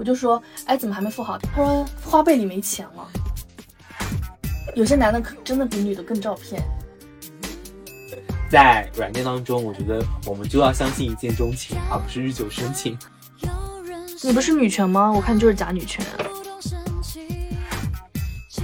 我就说，哎，怎么还没付好？他说花呗里没钱了。有些男的可真的比女的更照骗。在软件当中，我觉得我们就要相信一见钟情，而不是日久生情。你不是女权吗？我看你就是假女权。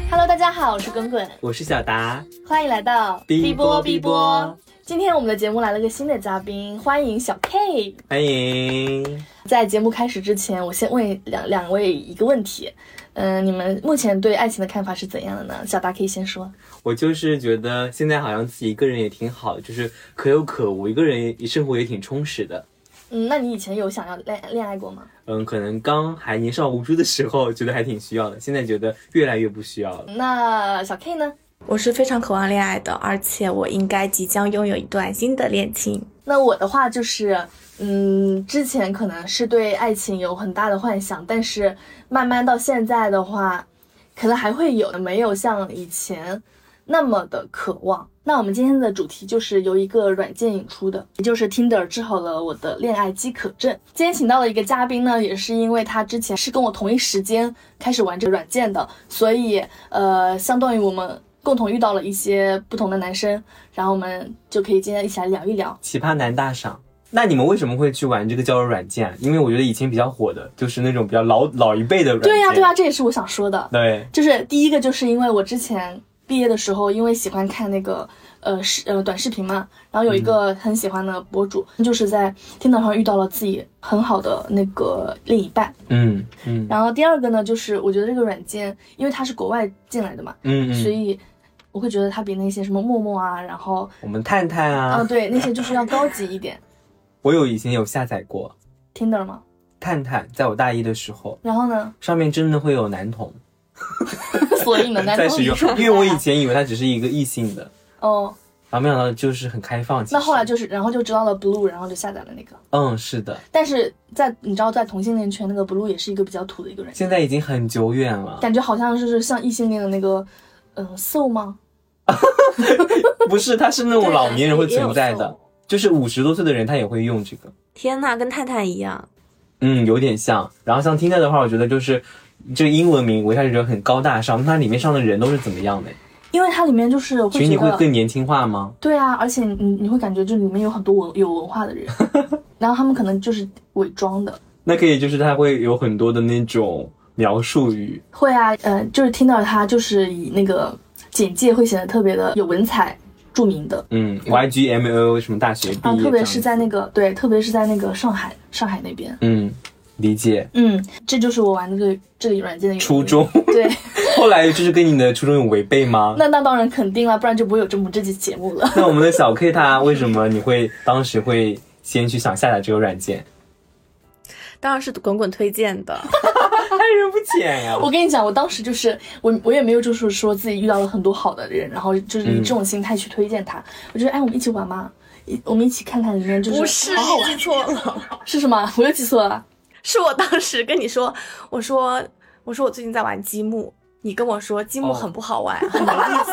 Hello，大家好，我是滚滚，我是小达，欢迎来到 B 波 B 波。今天我们的节目来了个新的嘉宾，欢迎小 K。欢迎。在节目开始之前，我先问两两位一个问题，嗯，你们目前对爱情的看法是怎样的呢？小达可以先说。我就是觉得现在好像自己一个人也挺好，就是可有可无，一个人生活也挺充实的。嗯，那你以前有想要恋恋爱过吗？嗯，可能刚还年少无知的时候，觉得还挺需要的，现在觉得越来越不需要了。那小 K 呢？我是非常渴望恋爱的，而且我应该即将拥有一段新的恋情。那我的话就是，嗯，之前可能是对爱情有很大的幻想，但是慢慢到现在的话，可能还会有，没有像以前那么的渴望。那我们今天的主题就是由一个软件引出的，也就是 Tinder 治好了我的恋爱饥渴症。今天请到了一个嘉宾呢，也是因为他之前是跟我同一时间开始玩这个软件的，所以呃，相当于我们。共同遇到了一些不同的男生，然后我们就可以今天一起来聊一聊奇葩男大赏。那你们为什么会去玩这个交友软件？因为我觉得以前比较火的就是那种比较老老一辈的软件。对呀，对呀，这也是我想说的。对，就是第一个，就是因为我之前毕业的时候，因为喜欢看那个。呃，视呃短视频嘛，然后有一个很喜欢的博主，就是在天堂上遇到了自己很好的那个另一半，嗯嗯。然后第二个呢，就是我觉得这个软件，因为它是国外进来的嘛，嗯嗯，所以我会觉得它比那些什么陌陌啊，然后我们探探啊，嗯对，那些就是要高级一点。我有以前有下载过 Tinder 吗？探探，在我大一的时候。然后呢？上面真的会有男同，所以呢，男同用，因为我以前以为它只是一个异性的。哦，然后没想到就是很开放。那后来就是，然后就知道了 Blue，然后就下载了那个。嗯，是的。但是在你知道，在同性恋圈，那个 Blue 也是一个比较土的一个人。现在已经很久远了。感觉好像是像异性恋的那个，嗯，Soul 吗？不是，他是那种老年人会存在的，就是五十多岁的人他也会用这个。天呐，跟太太一样。嗯，有点像。然后像听 r 的话，我觉得就是这个英文名，我一开始觉得很高大上，那它里面上的人都是怎么样的？因为它里面就是群你会更年轻化吗？对啊，而且你你会感觉这里面有很多文有文化的人，然后他们可能就是伪装的。那可以，就是他会有很多的那种描述语。会啊，呃，就是听到他就是以那个简介会显得特别的有文采著名的。嗯，YGMO 什么大学毕业？啊，特别是在那个对，特别是在那个上海上海那边。嗯。理解，嗯，这就是我玩这个这个软件的初衷。对，后来就是跟你的初衷有违背吗？那那当然肯定了，不然就不会有这么这期节目了。那我们的小 K 他为什么你会当时会先去想下载这个软件？当然是滚滚推荐的，还人不浅呀。我跟你讲，我当时就是我我也没有就是说自己遇到了很多好的人，然后就是以这种心态去推荐他。我觉得哎，我们一起玩嘛？一我们一起看看里面就是不是你记错了，是什么？我又记错了。是我当时跟你说，我说我说我最近在玩积木，你跟我说积木很不好玩，很没意思。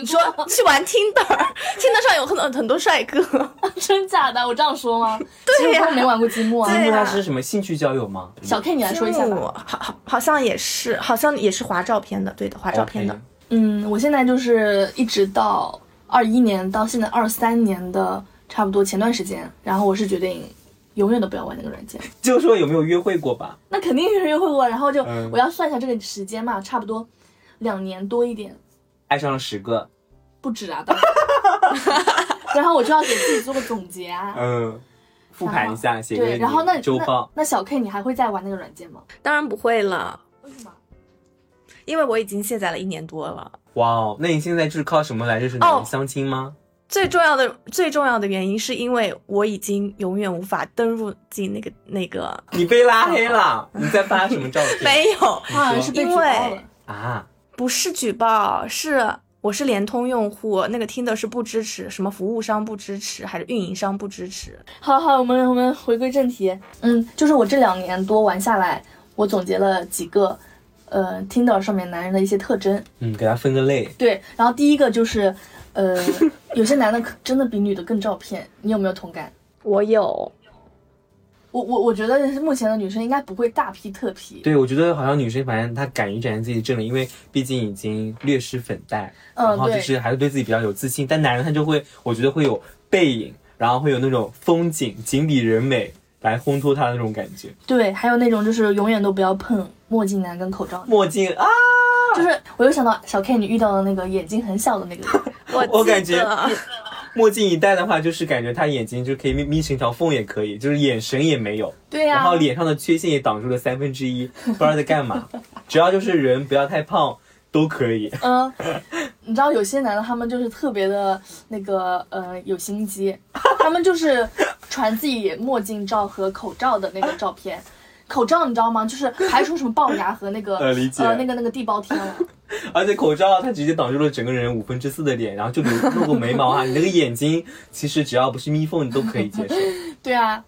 你说去玩 Tinder，Tinder 上有很多很多帅哥，真假的？我这样说吗？对呀，没玩过积木啊。积木它是什么兴趣交友吗？小 K，你来说一下吧。好好好像也是，好像也是划照片的，对的，划照片的。嗯，我现在就是一直到二一年到现在二三年的差不多前段时间，然后我是决定。永远都不要玩那个软件，就说有没有约会过吧？那肯定是约会过，然后就我要算一下这个时间嘛，差不多两年多一点，爱上了十个，不止啊，然后我就要给自己做个总结啊，嗯，复盘一下，写对，然后那周报。那小 K，你还会再玩那个软件吗？当然不会了，为什么？因为我已经卸载了一年多了。哇哦，那你现在就是靠什么来认识你相亲吗？最重要的最重要的原因是因为我已经永远无法登入进那个那个。你被拉黑了？你在发什么照片？没有，好像是被举报了啊！不是举报，是我是联通用户，那个听的是不支持，什么服务商不支持，还是运营商不支持？好好，我们我们回归正题。嗯，就是我这两年多玩下来，我总结了几个，呃，听到上面男人的一些特征。嗯，给他分个类。对，然后第一个就是。呃，有些男的可真的比女的更照骗，你有没有同感？我有。我我我觉得目前的女生应该不会大 P 特 P。对，我觉得好像女生反正她敢于展现自己的正脸，因为毕竟已经略施粉黛，嗯然后就是还是对自己比较有自信。但男人他就会，我觉得会有背影，然后会有那种风景、景比人美来烘托他的那种感觉。对，还有那种就是永远都不要碰墨镜男跟口罩男。墨镜啊，就是我又想到小 K 你遇到的那个眼睛很小的那个人，记我感觉墨镜一戴的话，就是感觉他眼睛就可以眯眯成一条缝，也可以，就是眼神也没有。对呀、然后脸上的缺陷也挡住了三分之一，不知道在干嘛。只要就是人不要太胖都可以。嗯，你知道有些男的他们就是特别的那个呃有心机，他们就是传自己墨镜照和口罩的那个照片。口罩你知道吗？就是排除什么龅牙和那个呃那个那个地包天了。而且口罩它直接挡住了整个人五分之四的脸，然后就留露个眉毛啊，你那个眼睛其实只要不是眯缝，你都可以接受。对啊，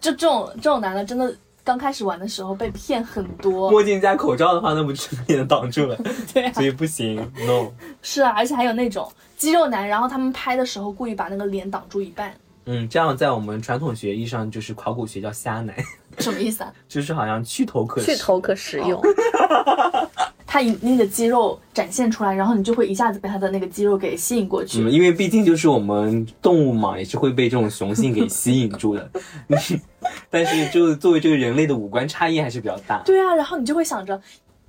就这种这种男的真的刚开始玩的时候被骗很多。墨镜加口罩的话，那不整个脸挡住了，对啊，所以不行，no。是啊，而且还有那种肌肉男，然后他们拍的时候故意把那个脸挡住一半，嗯，这样在我们传统学艺上就是考古学叫瞎男，什么意思啊？就是好像去头可。去头可食用。他以那个肌肉展现出来，然后你就会一下子被他的那个肌肉给吸引过去。嗯，因为毕竟就是我们动物嘛，也是会被这种雄性给吸引住的。但是就作为这个人类的五官差异还是比较大。对啊，然后你就会想着，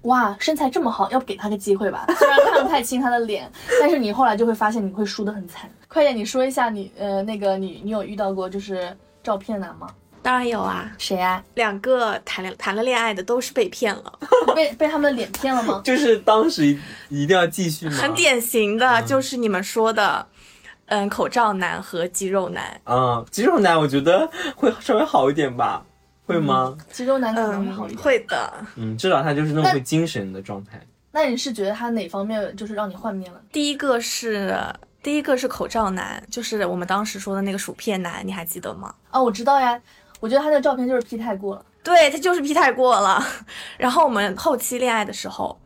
哇，身材这么好，要不给他个机会吧？虽然看不太清他的脸，但是你后来就会发现你会输得很惨。快点，你说一下你呃那个你你有遇到过就是照片男吗？当然有啊，谁啊？两个谈了谈了恋爱的都是被骗了，被被他们的脸骗了吗？就是当时一定要继续吗？很典型的就是你们说的，嗯，口罩男和肌肉男。啊，肌肉男我觉得会稍微好一点吧，会吗？肌肉男可能会好一嗯，点。会的。嗯，至少他就是那种会精神的状态。那你是觉得他哪方面就是让你幻灭了？第一个是第一个是口罩男，就是我们当时说的那个薯片男，你还记得吗？哦，我知道呀，我觉得他的照片就是 P 太过了。对他就是 P 太过了。然后我们后期恋爱的时候，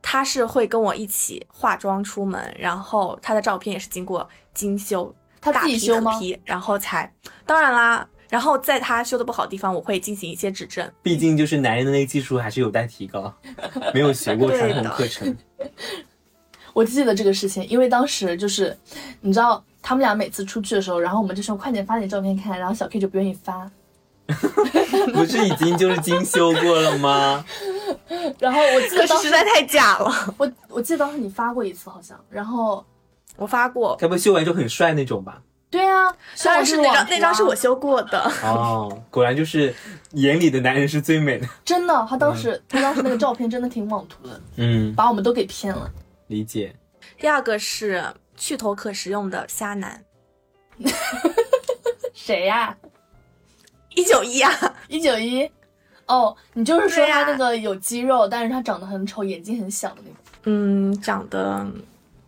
他是会跟我一起化妆出门，然后他的照片也是经过精修，他大自己修吗然后才，当然啦。然后在他修的不好的地方，我会进行一些指正。毕竟就是男人的那个技术还是有待提高，没有学过传统课程。我记得这个事情，因为当时就是，你知道他们俩每次出去的时候，然后我们就说快点发点照片看，然后小 K 就不愿意发，不是已经就是精修过了吗？然后我记得当时实在太假了。我我记得当时你发过一次好像，然后我发过，该不会修完就很帅那种吧？对啊，虽然是那张，那张是我修，修过的。哦，果然就是眼里的男人是最美的。真的，他当时、他当时那个照片真的挺网图的，嗯，把我们都给骗了。理解。第二个是去头可食用的虾男，谁呀、一九一啊，一九一，哦，你就是说他那个有肌肉，但是他长得很丑，眼睛很小的那种。嗯，长得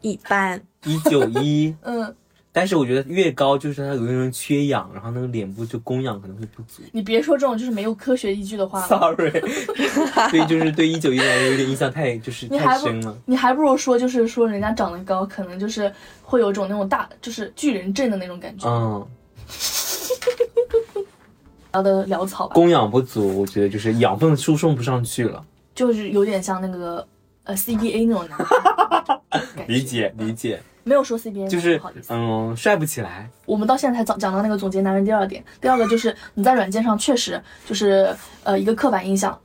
一般。一九一，嗯，但是我觉得越高就是他有那种缺氧，然后那个脸部就供氧可能会不足。你别说这种就是没有科学依据的话了，Sorry，所以就是对一九一来有点印象太就是太深了。你还不如说就是说人家长得高，可能就是会有种那种大就是巨人症的那种感觉，嗯，聊的潦草吧，供氧不足，我觉得就是养分输送不上去了。就是有点像那个呃 CBA 那种男感觉理，解 理解，没有说 CBA，就是不好意思。嗯，帅不起来。我们到现在才讲讲到那个总结男人第二点，第二个就是你在软件上确实就是呃一个刻板印象，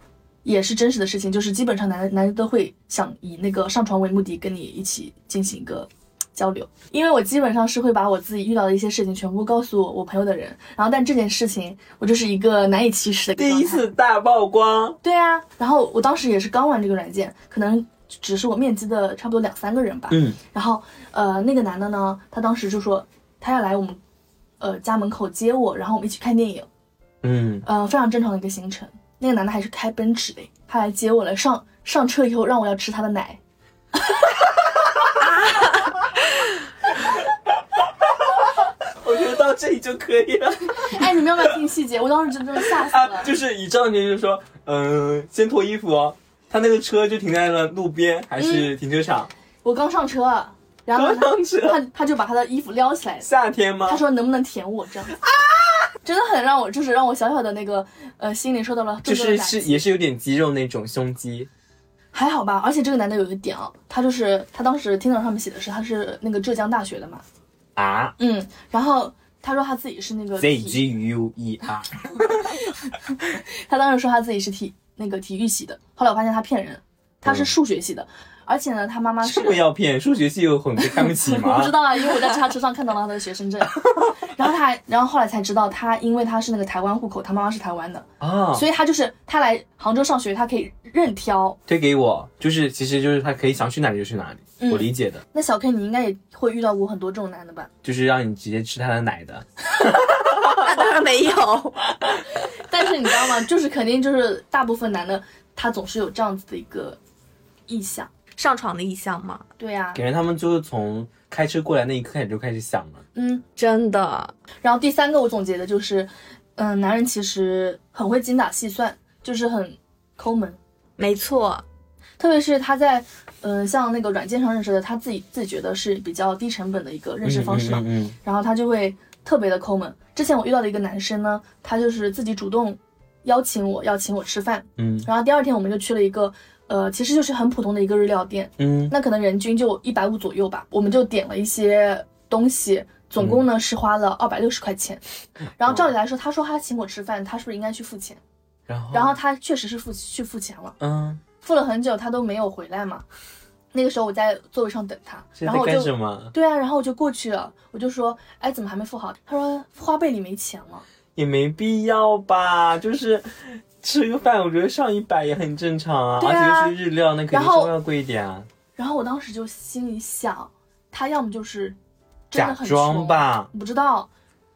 也是真实的事情，就是基本上男人男人都会想以那个上床为目的跟你一起进行一个交流，因为我基本上是会把我自己遇到的一些事情全部告诉我朋友的人，然后但这件事情我就是一个难以启齿的第一次大曝光，对啊，然后我当时也是刚玩这个软件，可能只是我面基的差不多两三个人吧，嗯，然后呃，那个男的呢，他当时就说他要来我们呃家门口接我，然后我们一起看电影，嗯，呃，非常正常的一个行程。那个男的还是开奔驰的，他来接我了。上上车以后让我要吃他的奶，我觉得到这里就可以了。哎，你们要不要听细节？我当时真的吓死了。啊，就是一上去就说，嗯、先脱衣服哦。他那个车就停在了路边还是停车场？我刚上车，然后刚上车。他他他就把他的衣服撩起来，夏天吗？他说能不能舔我这样啊。真的很让我就是让我小小的那个呃心里受到了就重重的打击是是也是有点肌肉那种胸肌，还好吧，而且这个男的有一个点啊，他就是他当时听到上面写的是他是那个浙江大学的嘛，啊？嗯，然后他说他自己是那个，Z 体 G U E R，他当时说他自己是体那个体育系的，后来我发现他骗人，他是嗯数学系的，而且呢，他妈妈是这么要骗？数学系又很被看不起我 不知？道啊，因为我在叉车上看到了他的学生证，然后他还，然后后来才知道他因为他是那个台湾户口，他妈妈是台湾的，啊，所以他就是他来杭州上学，他可以任挑。推给我，就是其实就是他可以想去哪里就去哪里，嗯我理解的，那小 K 你应该也会遇到过很多这种男的吧？就是让你直接吃他的奶的。那 当然没有。但是你知道吗？就是肯定就是大部分男的他总是有这样子的一个意向。上床的意向嘛？对呀、感觉他们就是从开车过来那一刻开始就开始想了，嗯。真的，然后第三个我总结的就是，嗯、男人其实很会精打细算，就是很抠门。没错，特别是他在，嗯、像那个软件上认识的，他自己自己觉得是比较低成本的一个认识方式嘛，嗯嗯嗯然后他就会特别的抠门。之前我遇到的一个男生呢，他就是自己主动邀请我要请我吃饭，嗯然后第二天我们就去了一个，呃，其实就是很普通的一个日料店，嗯那可能人均就一百五左右吧，我们就点了一些东西。总共呢是花了二百六十块钱，然后照理来说，他说他请我吃饭，他是不是应该去付钱？然后然后他确实是付去付钱了，嗯，付了很久，他都没有回来嘛。那个时候我在座位上等他，然后我就什么？对啊，然后我就过去了，我就说，哎，怎么还没付好？他说花呗里没钱了。也没必要吧，就是吃个饭，我觉得上一百也很正常啊，啊而且又是日料，那肯定稍微要贵一点啊。然后我当时就心里想，他要么就是真假的很装，吧，我不知道。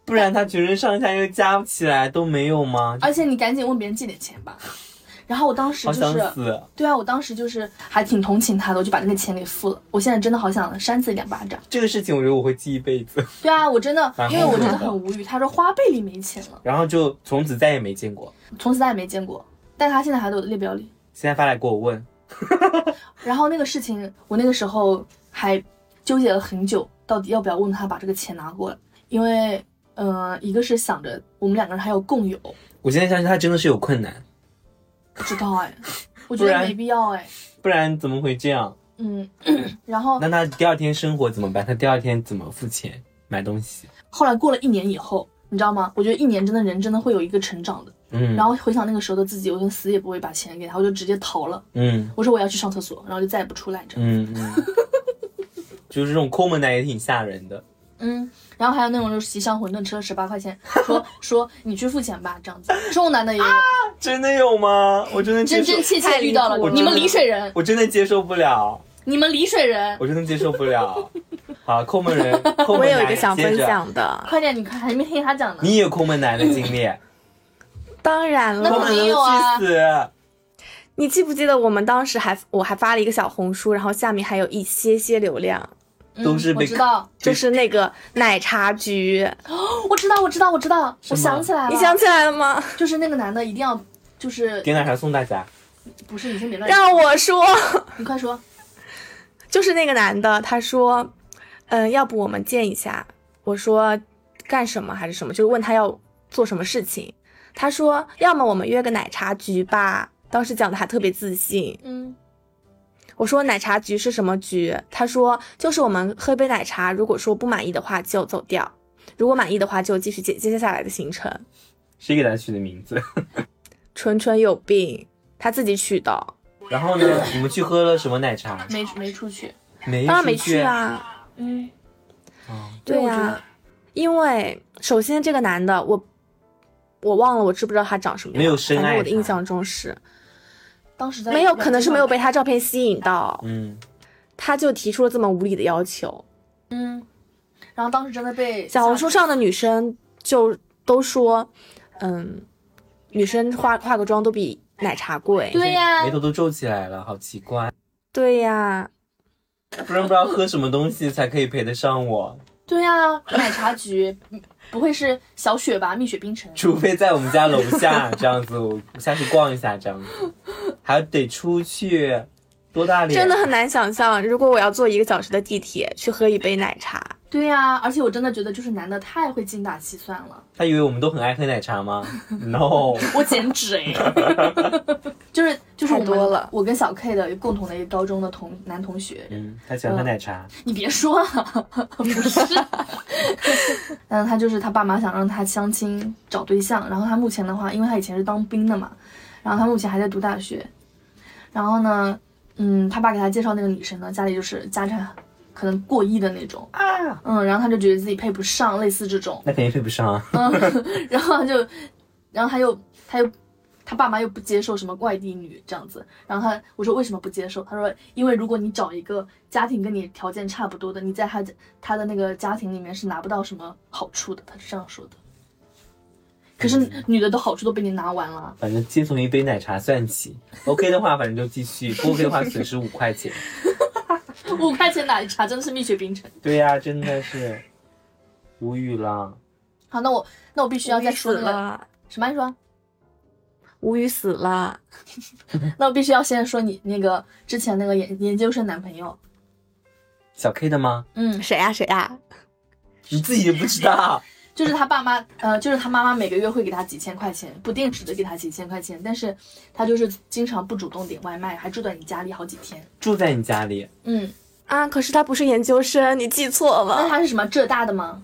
不然他全身上下又加不起来都没有吗？而且你赶紧问别人借点钱吧。然后我当时就是，对啊，我当时就是还挺同情他的，我就把那个钱给付了。我现在真的好想扇自己两巴掌。这个事情我觉得我会记一辈子，对啊，我真的，因为我真的很无语。他说花呗里没钱了，然后就从此再也没见过。从此再也没见过。但他现在还在我的列表里。现在发来给我问，然后那个事情，我那个时候还纠结了很久，到底要不要问他把这个钱拿过来，因为，呃，一个是想着我们两个人还有共有，我现在相信他真的是有困难，不知道哎，我觉得没必要哎，不然怎么会这样？嗯，然后那他第二天生活怎么办？他第二天怎么付钱买东西？后来过了一年以后，你知道吗？我觉得一年真的人真的会有一个成长的。嗯，然后回想那个时候的自己，我就死也不会把钱给他，我就直接逃了。嗯我说我要去上厕所，然后就再也不出来着。嗯嗯，就是这种抠门男也挺吓人的。嗯，然后还有那种就是西上馄饨吃了十八块钱，说 说你去付钱吧，这样子。这种男的也有，真的有吗？我真的，真真切切遇到了。你们丽水人，我真的接受不了，你们丽水人，我真的接受不了。好，抠门人，抠门男我有一个想分享的，快点，你看还没听他讲呢。你也有抠门男的经历，当然了，肯定门有死。你记不记得我们当时还我还发了一个小红书，然后下面还有一些些流量，嗯都是被我知道，就是那个奶茶局，哦 我知道，我知道，我知道，我想起来了，你想起来了吗？就是那个男的一定要，就是点奶茶送大家，不是你先别乱，让我说，你快说，就是那个男的，他说，嗯，要不我们见一下？我说干什么还是什么？就是问他要做什么事情。他说，要么我们约个奶茶局吧。当时讲的还特别自信。嗯，我说奶茶局是什么局？他说就是我们喝杯奶茶，如果说不满意的话就走掉，如果满意的话就继续接接下来的行程。谁给他取的名字？纯纯有病，他自己取的，然后呢，你们去喝了什么奶茶？没没出去，没，当然没去。啊。嗯，哦对呀、因为首先这个男的，我我忘了我知不知道他长什么样，没有深爱他反正我的印象中是当时在没有，可能是没有被他照片吸引到，嗯，他就提出了这么无理的要求。嗯，然后当时真的被小红书上的女生就都说，嗯，女生化化个妆都比奶茶贵。对呀。眉头都皱起来了，好奇怪。对呀，不然不知道喝什么东西才可以配得上我，对呀、奶茶局。嗯不会是小雪吧？蜜雪冰城，除非在我们家楼下这样子，我 下去逛一下这样子，还得出去，多大脸？真的很难想象，如果我要坐一个小时的地铁去喝一杯奶茶，对呀、而且我真的觉得就是男的太会精打细算了，他以为我们都很爱喝奶茶吗？No，我减脂哎，就是就是我多了我跟小 K 的共同的一个高中的同男同学，嗯，他喜欢喝奶茶。你别说啊，不是，嗯，他就是他爸妈想让他相亲找对象，然后他目前的话，因为他以前是当兵的嘛，然后他目前还在读大学，然后呢，嗯，他爸给他介绍那个女生呢，家里就是家产可能过亿的那种，啊，嗯，然后他就觉得自己配不上，类似这种，那肯定配不上啊。嗯 然后他就，然后他又他又他爸妈又不接受什么外地女这样子，然后他我说为什么不接受？他说因为如果你找一个家庭跟你条件差不多的，你在他他的那个家庭里面是拿不到什么好处的，他是这样说的。可是女的的好处都被你拿完了，反正先从一杯奶茶算起，OK 的话，反正就继续；不 OK 的话，损失五块钱。五块钱奶茶真的是蜜雪冰城。对呀、真的是 无语了。好，那我那我必须要再说那个了，什么？你说？无语死了。那我必须要先说你那个之前那个研研究生男朋友，小 K 的吗？嗯，谁呀、谁呀、你自己也不知道？就是他爸妈，呃，就是他妈妈每个月会给他几千块钱，不定时的给他几千块钱，但是他就是经常不主动点外卖，还住在你家里好几天。住在你家里？嗯，啊，可是他不是研究生，你记错了那。他是什么浙大的吗？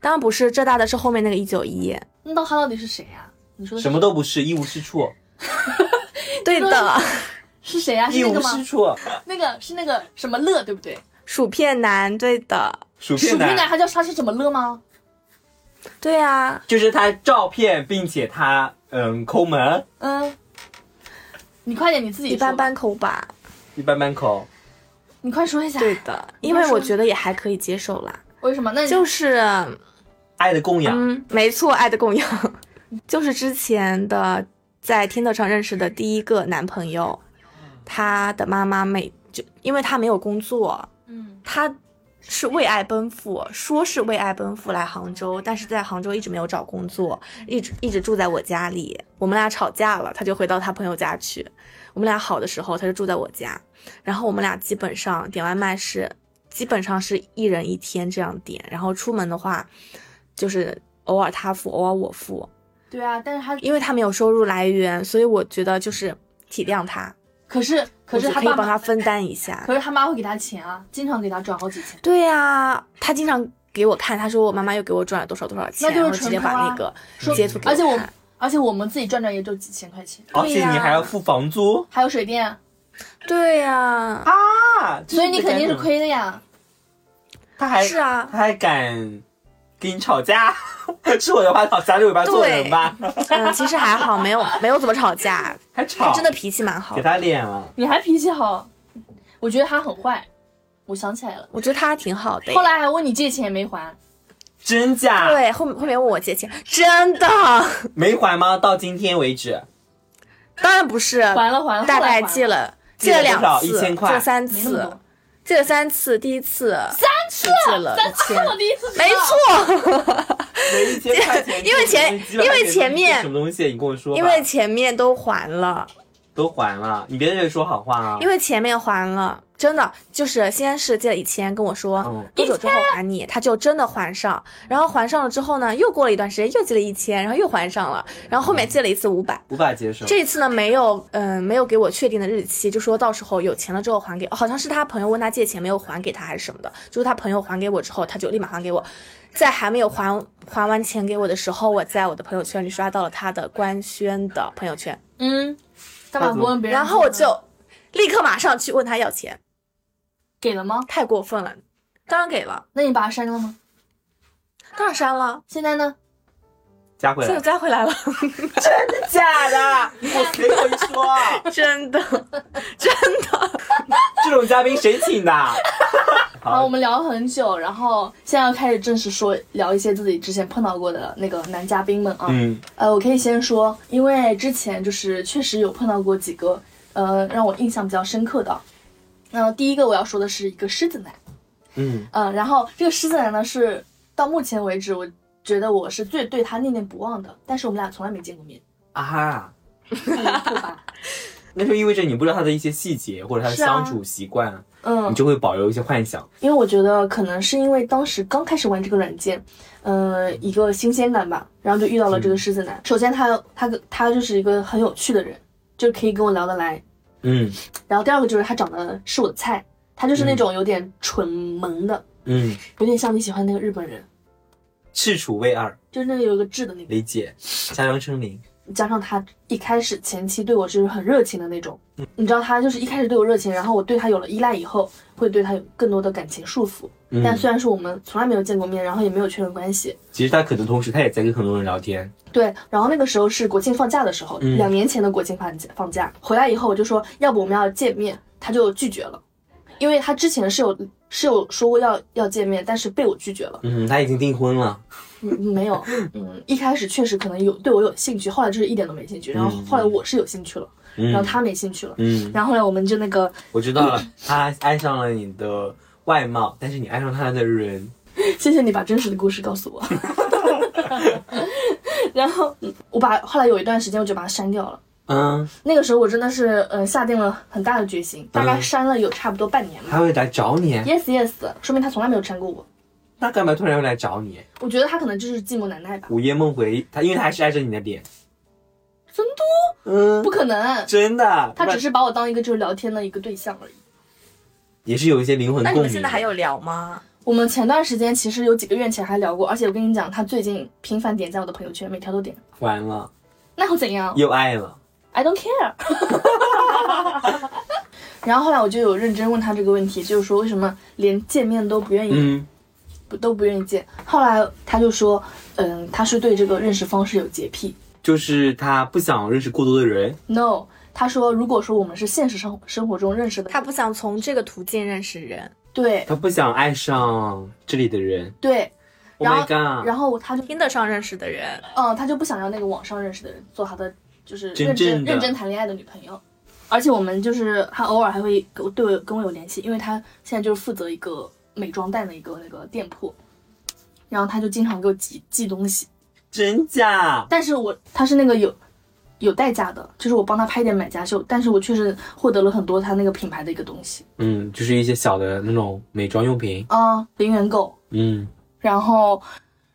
当然不是，浙大的是后面那个一九一。那到他到底是谁呀、你说什么都不是，一无是处，对的，是谁呀、是一那个吗？无是处。那个是那个什么乐，对不对？薯片男，对的，薯片男薯片男，他叫他是什么乐吗？对呀、就是他照片，并且他嗯抠门，嗯，你快点，你自己一般。般抠吧。一般般抠。你快说一下。对的，因为我觉得也还可以接受啦。为什么？那就是，爱的供养，嗯，没错，爱的供养，就是之前的在听得上认识的第一个男朋友，他的妈妈每就因为他没有工作，嗯他是为爱奔赴，说是为爱奔赴来杭州，但是在杭州一直没有找工作，一直一直住在我家里。我们俩吵架了，他就回到他朋友家去。我们俩好的时候，他就住在我家，然后我们俩基本上点外卖是基本上是一人一天这样点，然后出门的话就是偶尔他付，偶尔我付，对啊，但是他因为他没有收入来源，所以我觉得就是体谅他，可是可是我就可以他爸，帮他分担一下。可是他妈会给他钱啊，经常给他转好几千。对呀、他经常给我看，他说我妈妈又给我转了多少多少钱，那就是然后直接把那个说截图给我看。而且我而且我们自己赚赚也就几千块钱，而且你还要付房租还有水电，对呀、啊，所以你肯定是亏的呀。他还是啊他还敢跟你吵架，是我的话吵夹着尾巴做人吧，嗯，其实还好，没有没有怎么吵架，还吵，真的脾气蛮好给。他脸了。你还脾气好，我觉得他很坏。我想起来了，我觉得他挺好的。后来还问你借钱没还，真假？对后后面问我借钱，真的，没还吗？到今天为止，当然不是，还了还了，大概借了借了了两次，1000块借了三次没那么多，借了三次，第一次三次？了三，次？我第一次没错，因为前因为前面什么东西？你跟我说，因为前面都还了。都还了，你别在这里说好话啊。因为前面还了，真的就是先是借了一千，跟我说嗯多久之后还你，他就真的还上。然后还上了之后呢，又过了一段时间，又借了一千，然后又还上了。然后后面借了一次五百。无法接受。这一次呢，没有，嗯、没有给我确定的日期，就说到时候有钱了之后还给，好像是他朋友问他借钱没有还给他还是什么的，就是他朋友还给我之后，他就立马还给我，在还没有还还完钱给我的时候，我在我的朋友圈里刷到了他的官宣的朋友圈，嗯，干嘛不问别人？然后我就立刻马上去问他要钱，给了吗？太过分了，当然给了，那你把他删了吗？当然删了，现在呢？加回来现在，再回来了，真的假的，我随口一说？真的，真的，这种嘉宾谁请的？好，我们聊了很久，然后现在要开始正式说聊一些自己之前碰到过的那个男嘉宾们啊。嗯，呃，我可以先说，因为之前就是确实有碰到过几个呃让我印象比较深刻的。那、第一个我要说的是一个狮子男，嗯，嗯、然后这个狮子男呢是到目前为止我觉得我是最对他念念不忘的，但是我们俩从来没见过面，啊哈？那就意味着你不知道他的一些细节或者他的相处习惯，嗯你，就会保留一些幻想。因为我觉得可能是因为当时刚开始玩这个软件，呃，一个新鲜感吧，然后就遇到了这个狮子男。首先他他他就是一个很有趣的人，就可以跟我聊得来。嗯。然后第二个就是他长得是我的菜，他就是那种有点蠢萌的，嗯，有点像你喜欢那个日本人，赤楚卫二，就是那个有一个痣的那个。理解。加杨丞琳，加上他一开始前期对我就是很热情的那种，你知道他就是一开始对我热情，然后我对他有了依赖以后，会对他有更多的感情束缚。嗯但虽然说我们从来没有见过面，然后也没有确认关系，其实他可能同时他也在跟很多人聊天。对，然后那个时候是国庆放假的时候，嗯两年前的国庆放假放假回来以后，我就说要不我们要见面，他就拒绝了，因为他之前是有是有说过要要见面，但是被我拒绝了。嗯，他已经订婚了。嗯，没有，嗯，一开始确实可能有对我有兴趣，后来就是一点都没兴趣，然后后来我是有兴趣了，嗯然后他没兴趣了，嗯，然后后来我们就那个，我知道了，他爱上了你的外貌，但是你爱上他的人。谢谢你把真实的故事告诉我。然后嗯我把后来有一段时间我就把它删掉了。嗯，那个时候我真的是呃下定了很大的决心，大概删了有差不多半年吧。他会来找你，Yes yes，说明他从来没有删过我。那干嘛突然又来找你？我觉得他可能就是寂寞难耐吧。午夜梦回，他因为他还是爱着你的脸。真的？嗯不，可能，真的。他只是把我当一个就是聊天的一个对象而已。也是有一些灵魂那共鸣。你们现在还有聊吗？我们前段时间其实有几个月前还聊过，而且我跟你讲，他最近频繁点赞我的朋友圈，每条都点。完了，那又怎样又爱了。？I don't care。然后后来我就有认真问他这个问题，就是说为什么连见面都不愿意，嗯，不都不愿意见？后来他就说，嗯，他是对这个认识方式有洁癖。就是他不想认识过多的人。No，他说如果说我们是现实生生活中认识的，他不想从这个途径认识人。对他不想爱上这里的人。对，Oh 然后！然后他就听得上认识的人，嗯，他就不想要那个网上认识的人做他的，就是认真认真谈恋爱的女朋友。而且我们就是他偶尔还会跟我对我跟我有联系，因为他现在就是负责一个美妆蛋的一个那个店铺，然后他就经常给我寄寄东西。真假？但是我他是那个有有代价的，就是我帮他拍点买家秀，但是我确实获得了很多他那个品牌的一个东西嗯，就是一些小的那种美妆用品。啊，零元购。嗯，然后，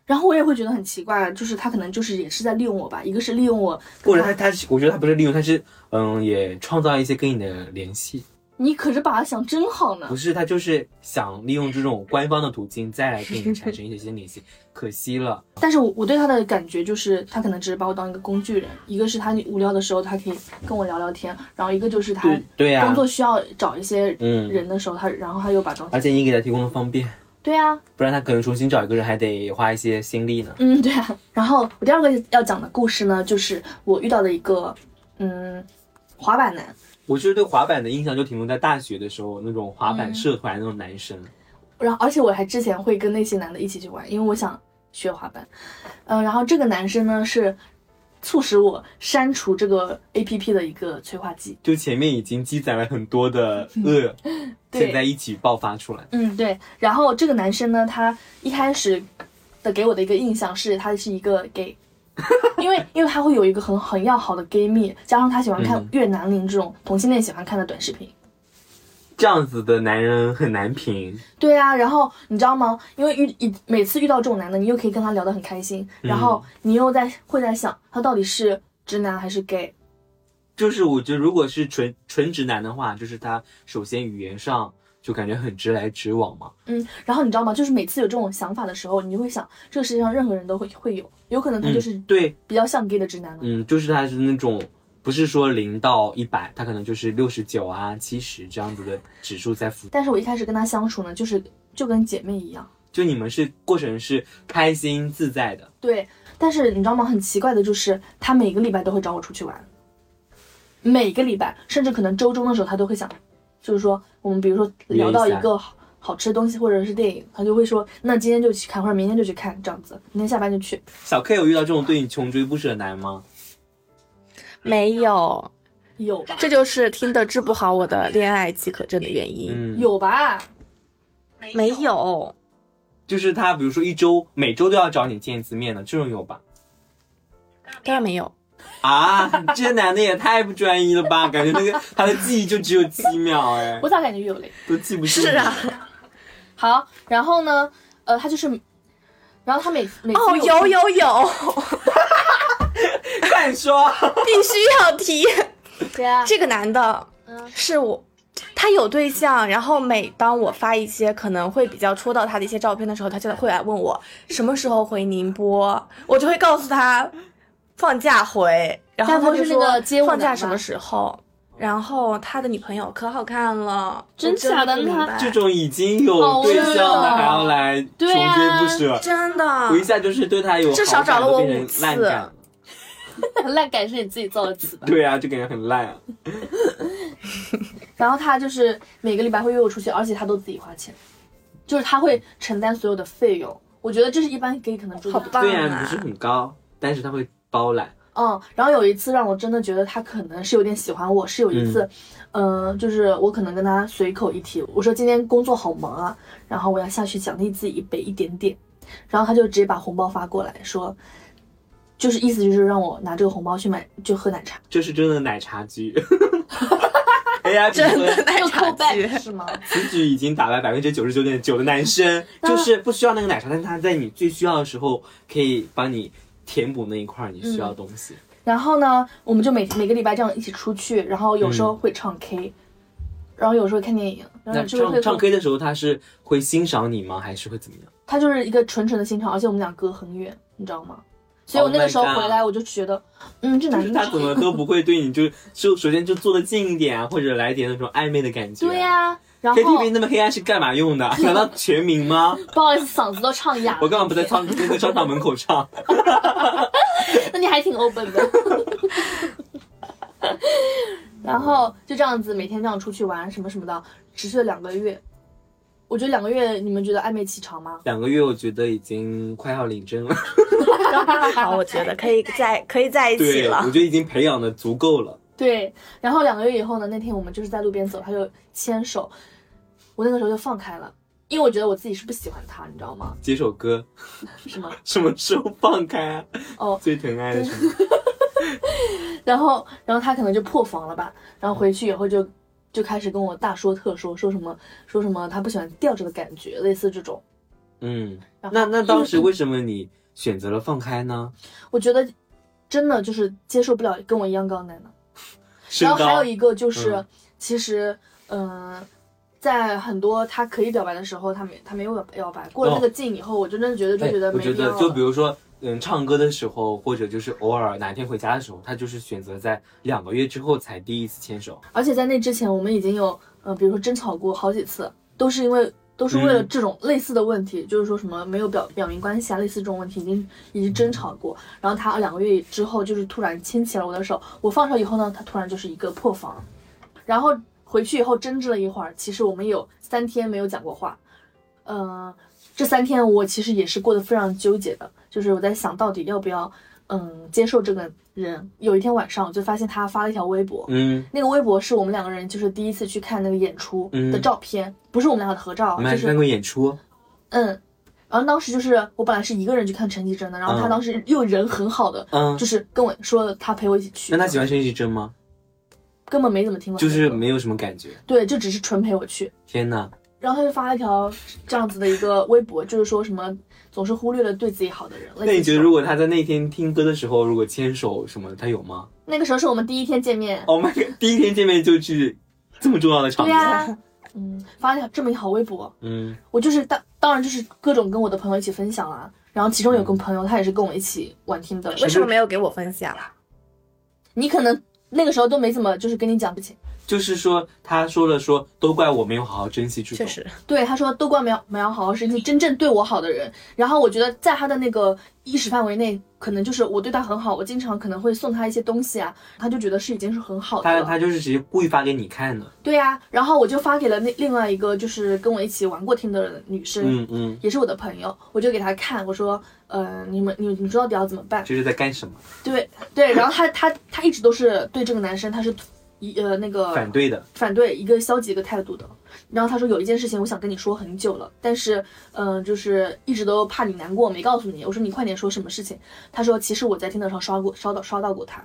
然后我也会觉得很奇怪，就是他可能就是也是在利用我吧，一个是利用我跟或者他他，我觉得他不是利用，他是嗯，也创造一些跟你的联系。你可是把他想真好呢不。是，他就是想利用这种官方的途径再来跟你产生一些新联系，可惜了。但是我我对他的感觉就是，他可能只是把我当一个工具人。一个是他无聊的时候，他可以跟我聊聊天，然后一个就是他对对呀、工作需要找一些嗯人的时候，他然后他又把东西。而且你给他提供了方便，对啊，不然他可能重新找一个人还得花一些心力呢。嗯，对啊。然后我第二个要讲的故事呢，就是我遇到的一个嗯滑板男，我就是对滑板的印象就停留在大学的时候那种滑嗯板社团那种男生。然后而且我还之前会跟那些男的一起去玩，因为我想学滑板。嗯、然后这个男生呢是促使我删除这个 A P P 的一个催化剂。就前面已经积攒了很多的恶，对现在一起爆发出来。嗯，对。然后这个男生呢，他一开始的给我的一个印象是他是一个 gay，因为因为他会有一个很很要好的 gay 蜜，加上他喜欢看嗯越南林这种同性恋喜欢看的短视频。这样子的男人很难评。对啊，然后你知道吗？因为遇一每次遇到这种男的，你又可以跟他聊得很开心，然后你又在会在想他到底是直男还是 gay。就是我觉得，如果是纯纯直男的话，就是他首先语言上就感觉很直来直往嘛。嗯，然后你知道吗？就是每次有这种想法的时候，你就会想，这个世界上任何人都会会有，有可能他就是对，比较像 gay 的直男呢。嗯，就是他是那种不是说零到一百，他可能就是六十九啊、七十这样子的指数在浮。但是我一开始跟他相处呢，就是就跟姐妹一样。就你们是过程是开心自在的，对，但是你知道吗？很奇怪的就是，他每个礼拜都会找我出去玩，每个礼拜，甚至可能周中的时候，他都会想，就是说，我们比如说聊到一个好好吃的东西或者是电影，他就会说，那今天就去看，或者明天就去看，这样子，明天下班就去。小 K 有遇到这种对你穷追不舍的男吗？没有，有吧？这就是听的治不好我的恋爱饥渴症的原因。嗯，，有吧？没有，就是他比如说一周每周都要找你见一次面的，这种有吧？当然没有。啊，这男的也太不专一了吧！感觉那个他的记忆就只有七秒，哎我，咋感觉有嘞？都记不住。是啊，好，然后呢，呃，他就是，然后他每每次哦，有有有有，快说。必须要提。对啊，这个男的嗯是我，他有对象，然后每当我发一些可能会比较戳到他的一些照片的时候，他就会来问我什么时候回宁波，我就会告诉他放假回，然后他就说放假什么时候。然后他的女朋友可好看了，真假的他这种已经有对象了还要来穷对啊追不舍，真的我一下就是对他有至少好感找了我都变成五次烂感了。烂感是你自己造的词吧？对啊，就感觉很烂啊。然后他就是每个礼拜会约我出去，而且他都自己花钱，就是他会承担所有的费用。我觉得这是一般 gay 可能做的。好棒啊虽然不是很高，但是他会包揽。嗯，然后有一次让我真的觉得他可能是有点喜欢我，是有一次，嗯、就是我可能跟他随口一提，我说今天工作好忙啊，然后我要下去奖励自己一杯一点点，然后他就直接把红包发过来说，就是意思就是让我拿这个红包去买就喝奶茶，这是真的奶茶局。哎呀，真的比就奶茶局。是吗？此举已经打败百分之九十九点九的男生，就是不需要那个奶茶，但是他在你最需要的时候可以帮你填补那一块你需要的东西。然后呢，我们就每每个礼拜这样一起出去，然后有时候会唱 K，、然后有时候看电影，然后那有时候会唱唱 K 的时候，他是会欣赏你吗？还是会怎么样？他就是一个纯纯的欣赏，而且我们俩隔很远，你知道吗？所以我那个时候 Oh 回来，我就觉得，嗯，这男生他怎么都不会对你就就首先就坐的近一点啊，或者来点那种暧昧的感觉。对呀、然后 KTV 那么黑暗是干嘛用的？难道全民吗？不好意思，嗓子都唱哑了。我刚刚不在唱那个商场门口唱？那你还挺 open 的。然后就这样子每天这样出去玩什么什么的，持续了两个月。我觉得两个月，你们觉得暧昧期长吗？两个月，我觉得已经快要领证了。好，我觉得可以在可以在一起对，了我。觉得已经培养的足够了。对。然后两个月以后呢，那天我们就是在路边走，他就牵手，我那个时候就放开了，因为我觉得我自己是不喜欢他，你知道吗？几首歌什么？什么时候放开啊？哦，最疼爱的什么？然后，然后他可能就破防了吧，然后回去以后就就开始跟我大说特说，说什么说什么他不喜欢吊着的感觉，类似这种。嗯，那那当时为什么你选择了放开呢？我觉得真的就是接受不了跟我一样高的男的。然后还有一个就是，嗯其实，嗯、在很多他可以表白的时候，他没他没有表白。过了那个劲以后，我就真的觉得就哎觉得没必要了。就比如说，嗯，唱歌的时候，或者就是偶尔哪天回家的时候，他就是选择在两个月之后才第一次牵手。而且在那之前，我们已经有呃，比如说争吵过好几次，都是因为都是为了嗯。这种类似的问题，就是说什么没有表表明关系啊，类似这种问题已经已经争吵过。然后他两个月之后就是突然牵起了我的手，我放手以后呢，他突然就是一个破防，然后回去以后争执了一会儿，其实我们有三天没有讲过话，呃，这三天我其实也是过得非常纠结的，就是我在想到底要不要嗯接受这个人。有一天晚上，我就发现他发了一条微博，嗯，那个微博是我们两个人就是第一次去看那个演出的照片，不是我们俩的合照，就是看过演出？嗯。然后当时就是我本来是一个人去看陈绮贞的，然后他嗯当时又人很好的，嗯就，是跟我说他陪我一起去。那他喜欢陈绮贞吗？根本没怎么听过就，是没有什么感觉。对，就只是纯陪我去。天呐，然后他就发了一条这样子的一个微博，就是说什么总是忽略了对自己好的人。那你觉得如果他在那天听歌的时候，如果牵手什么，他有吗那个时候是我们第一天见面，？Oh my god！第一天见面就去这么重要的场对合，呀、嗯，发了条这么一条微博，嗯，我就是当当然就是各种跟我的朋友一起分享啦。然后其中有个朋友，他也是跟我一起玩听的。为什么没有给我分享？你可能那个时候都没怎么就是跟你讲事情。就是说他说了说，都怪我没有好好珍惜这种。确实，对，他说都怪没有没有好好珍惜真正对我好的人。然后我觉得在他的那个意识范围内，可能就是我对他很好，我经常可能会送他一些东西啊，他就觉得是已经是很好的了。他他就是直接故意发给你看的。对呀、然后我就发给了那另外一个就是跟我一起玩过听的女生，嗯嗯，也是我的朋友，我就给她看，我说，呃，你们你你知道底要怎么办？这是在干什么？对对，然后他他他一直都是对这个男生他是一呃那个反对的。反对一个消极一个态度的。然后他说有一件事情我想跟你说很久了，但是嗯、呃就是一直都怕你难过，没告诉你。我说你快点说什么事情？他说其实我在听的上刷过刷到刷到过他。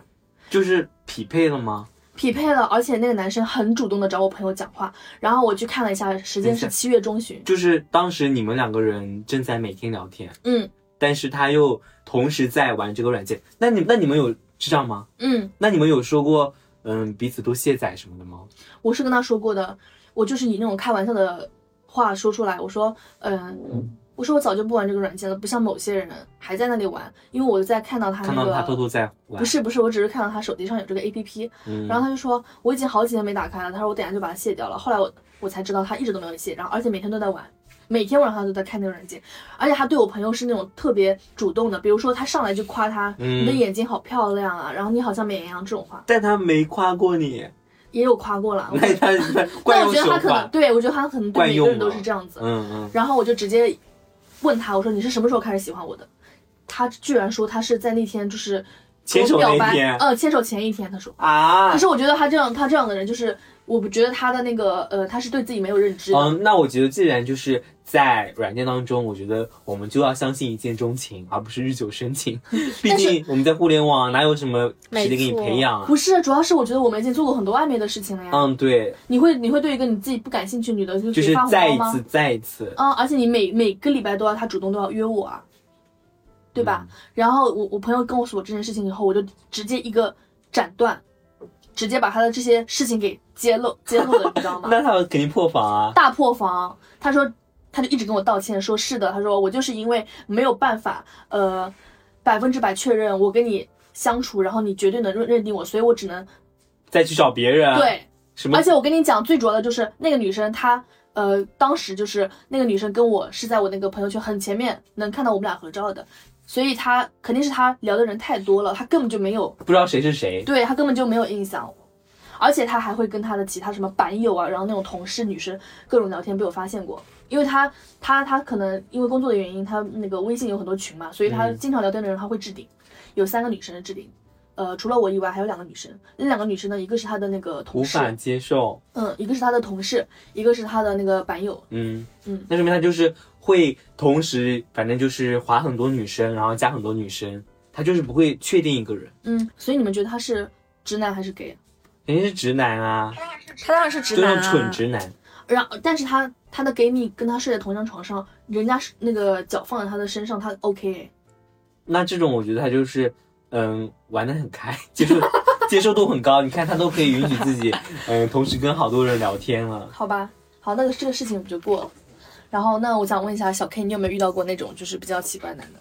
就是匹配了吗？匹配了，而且那个男生很主动的找我朋友讲话，然后我去看了一下，时间是七月中旬。就是当时你们两个人正在每天聊天，嗯但是他又同时在玩这个软件。那你那你们有是这样吗？嗯，那你们有说过嗯彼此都卸载什么的吗？我是跟他说过的，我就是以那种开玩笑的话说出来，我说，嗯，我说我早就不玩这个软件了，不像某些人还在那里玩，因为我在看到他那个，看到他偷偷在玩，不是不是，我只是看到他手机上有这个 A P P，嗯，然后他就说我已经好几天没打开了，他说我等下就把它卸掉了。后来我我才知道他一直都没有卸，然后而且每天都在玩，每天晚上都在看那个软件，而且他对我朋友是那种特别主动的，比如说他上来就夸他，嗯。你的眼睛好漂亮啊，然后你好像美羊这种话，但他没夸过你，也有夸过了。我那他他 惯用手那我觉得他可能，对我觉得他可能对每个人都是这样子，嗯嗯，然后我就直接问他，我说你是什么时候开始喜欢我的？他居然说他是在那天就是牵手表白呃，牵手前一天，他说。啊。可，是我觉得他这样，他这样的人就是，我不觉得他的那个呃，他是对自己没有认知的。嗯，那我觉得既然就是在软件当中，我觉得我们就要相信一见钟情，而不是日久生情。毕竟我们在互联网哪有什么时间给你培养啊不？是，主要是我觉得我们已经做过很多暧昧的事情了呀。嗯，对，你会你会对一个你自己不感兴趣的女的就就是给发红包吗再一次，？再一次，啊、而且你每每个礼拜都要她主动都要约我啊，对吧？嗯然后我我朋友跟我说这件事情以后，我就直接一个斩断，直接把他的这些事情给揭露揭露了，你知道吗？那他肯定破防啊。大破防。他说，他就一直跟我道歉，说是的，他说我就是因为没有办法，呃，百分之百确认我跟你相处，然后你绝对能认认定我，所以我只能再去找别人啊，对。什么？而且我跟你讲，最主要的就是那个女生她。呃，当时就是那个女生跟我是在我那个朋友圈很前面能看到我们俩合照的，所以她肯定是她聊的人太多了，她根本就没有不知道谁是谁。对他根本就没有印象，而且他还会跟他的其他什么板友啊，然后那种同事女生各种聊天被我发现过，因为他他他可能因为工作的原因，他那个微信有很多群嘛，所以他嗯经常聊天的人他会置顶，有三个女生的置顶。呃，除了我以外，还有两个女生。那两个女生呢，一个是他的那个同事，无法接受，嗯，一个是他的同事，一个是他的那个板友。嗯嗯那说明他就是会同时，反正就是划很多女生，然后加很多女生，他就是不会确定一个人，嗯，所以你们觉得他是直男还是 gay？人家是直男啊，他当然是直就那男、啊，种蠢直男，然后，但是他他的 gay 蜜跟他睡在同一张床上，人家是那个脚放在他的身上，他 OK 哎。那这种我觉得他就是，嗯，玩的很开，接受接受度很高。你看他都可以允许自己，嗯，同时跟好多人聊天了。好吧，好，那个这个事情我们就过了。然后，那我想问一下小 K，你有没有遇到过那种就是比较奇怪的男的？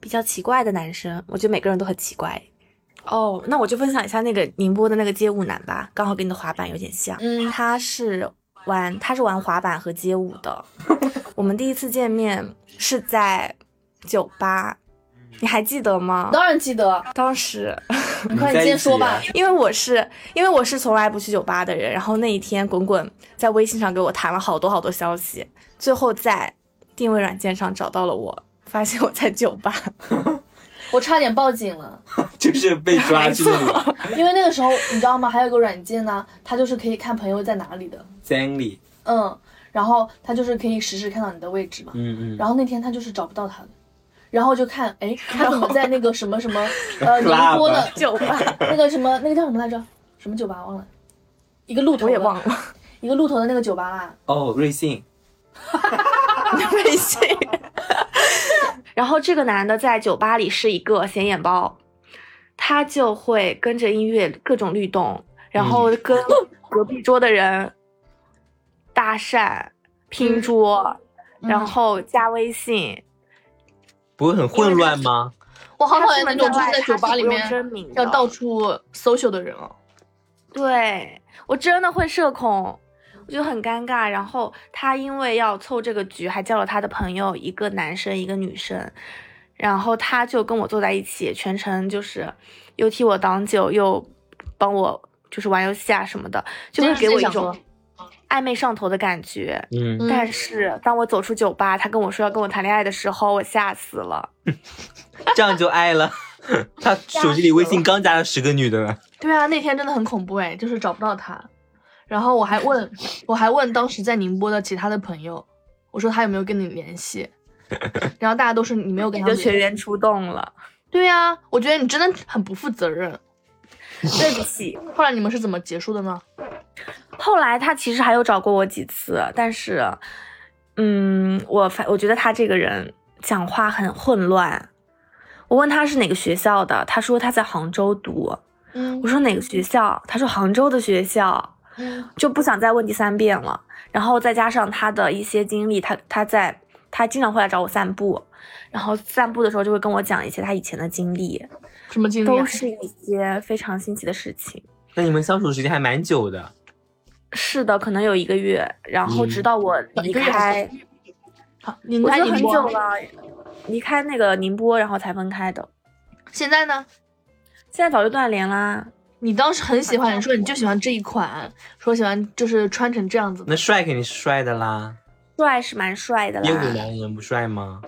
比较奇怪的男生，我觉得每个人都很奇怪。哦，那我就分享一下那个宁波的那个街舞男吧，刚好跟你的滑板有点像。嗯他是玩他是玩滑板和街舞的。我们第一次见面是在酒吧，你还记得吗？当然记得，当时 你快点先说吧。因为我是因为我是从来不去酒吧的人，然后那一天滚滚在微信上给我弹了好多好多消息，最后在定位软件上找到了我，发现我在酒吧。我差点报警了，就是被抓去那里，因为那个时候你知道吗？还有一个软件呢，它就是可以看朋友在哪里的，三里，嗯，然后它就是可以实时看到你的位置嘛。嗯嗯，然后那天他就是找不到他的，然后就看，哎，他怎么在那个什么什么 呃宁波的酒吧。那个什么那个叫什么来着？什么酒吧？忘了，一个鹿头我也忘了。一个鹿头的那个酒吧啦。哦，瑞幸，瑞幸。然后这个男的在酒吧里是一个显眼包，他就会跟着音乐各种律动，然后跟隔壁桌的人搭讪、拼桌，嗯然后加微信。不会很混乱吗？我好讨厌那种就是在酒吧里面要到处 social 的人哦。对我真的会社恐，我就很尴尬。然后他因为要凑这个局，还叫了他的朋友，一个男生一个女生，然后他就跟我坐在一起，全程就是又替我挡酒，又帮我就是玩游戏啊什么的，就会给我一种暧昧上头的感觉。嗯，嗯但是当我走出酒吧，他跟我说要跟我谈恋爱的时候，我吓死了。这样就爱了。他手机里微信刚加了十个女的了，对啊，那天真的很恐怖哎，就是找不到他。然后我还问，我还问当时在宁波的其他的朋友，我说他有没有跟你联系，然后大家都是你没有跟他。全员出动了。对呀、我觉得你真的很不负责任。对不起。后来你们是怎么结束的呢？后来他其实还有找过我几次，但是，嗯，我发我觉得他这个人讲话很混乱。我问他是哪个学校的，他说他在杭州读。嗯我说哪个学校？他说杭州的学校。嗯就不想再问第三遍了。然后再加上他的一些经历，他他在他经常会来找我散步，然后散步的时候就会跟我讲一些他以前的经历，什么经历、啊？都是一些非常新奇的事情。那你们相处的时间还蛮久的，是的，可能有一个月，然后直到我离开，好，宁波很久了，离开那个宁波，然后才分开的。现在呢？现在早就断联啦。你当时很喜欢，你说你就喜欢这一款，说喜欢就是穿成这样子。那帅肯定是帅的啦，帅是蛮帅的业务啦，男人不帅吗？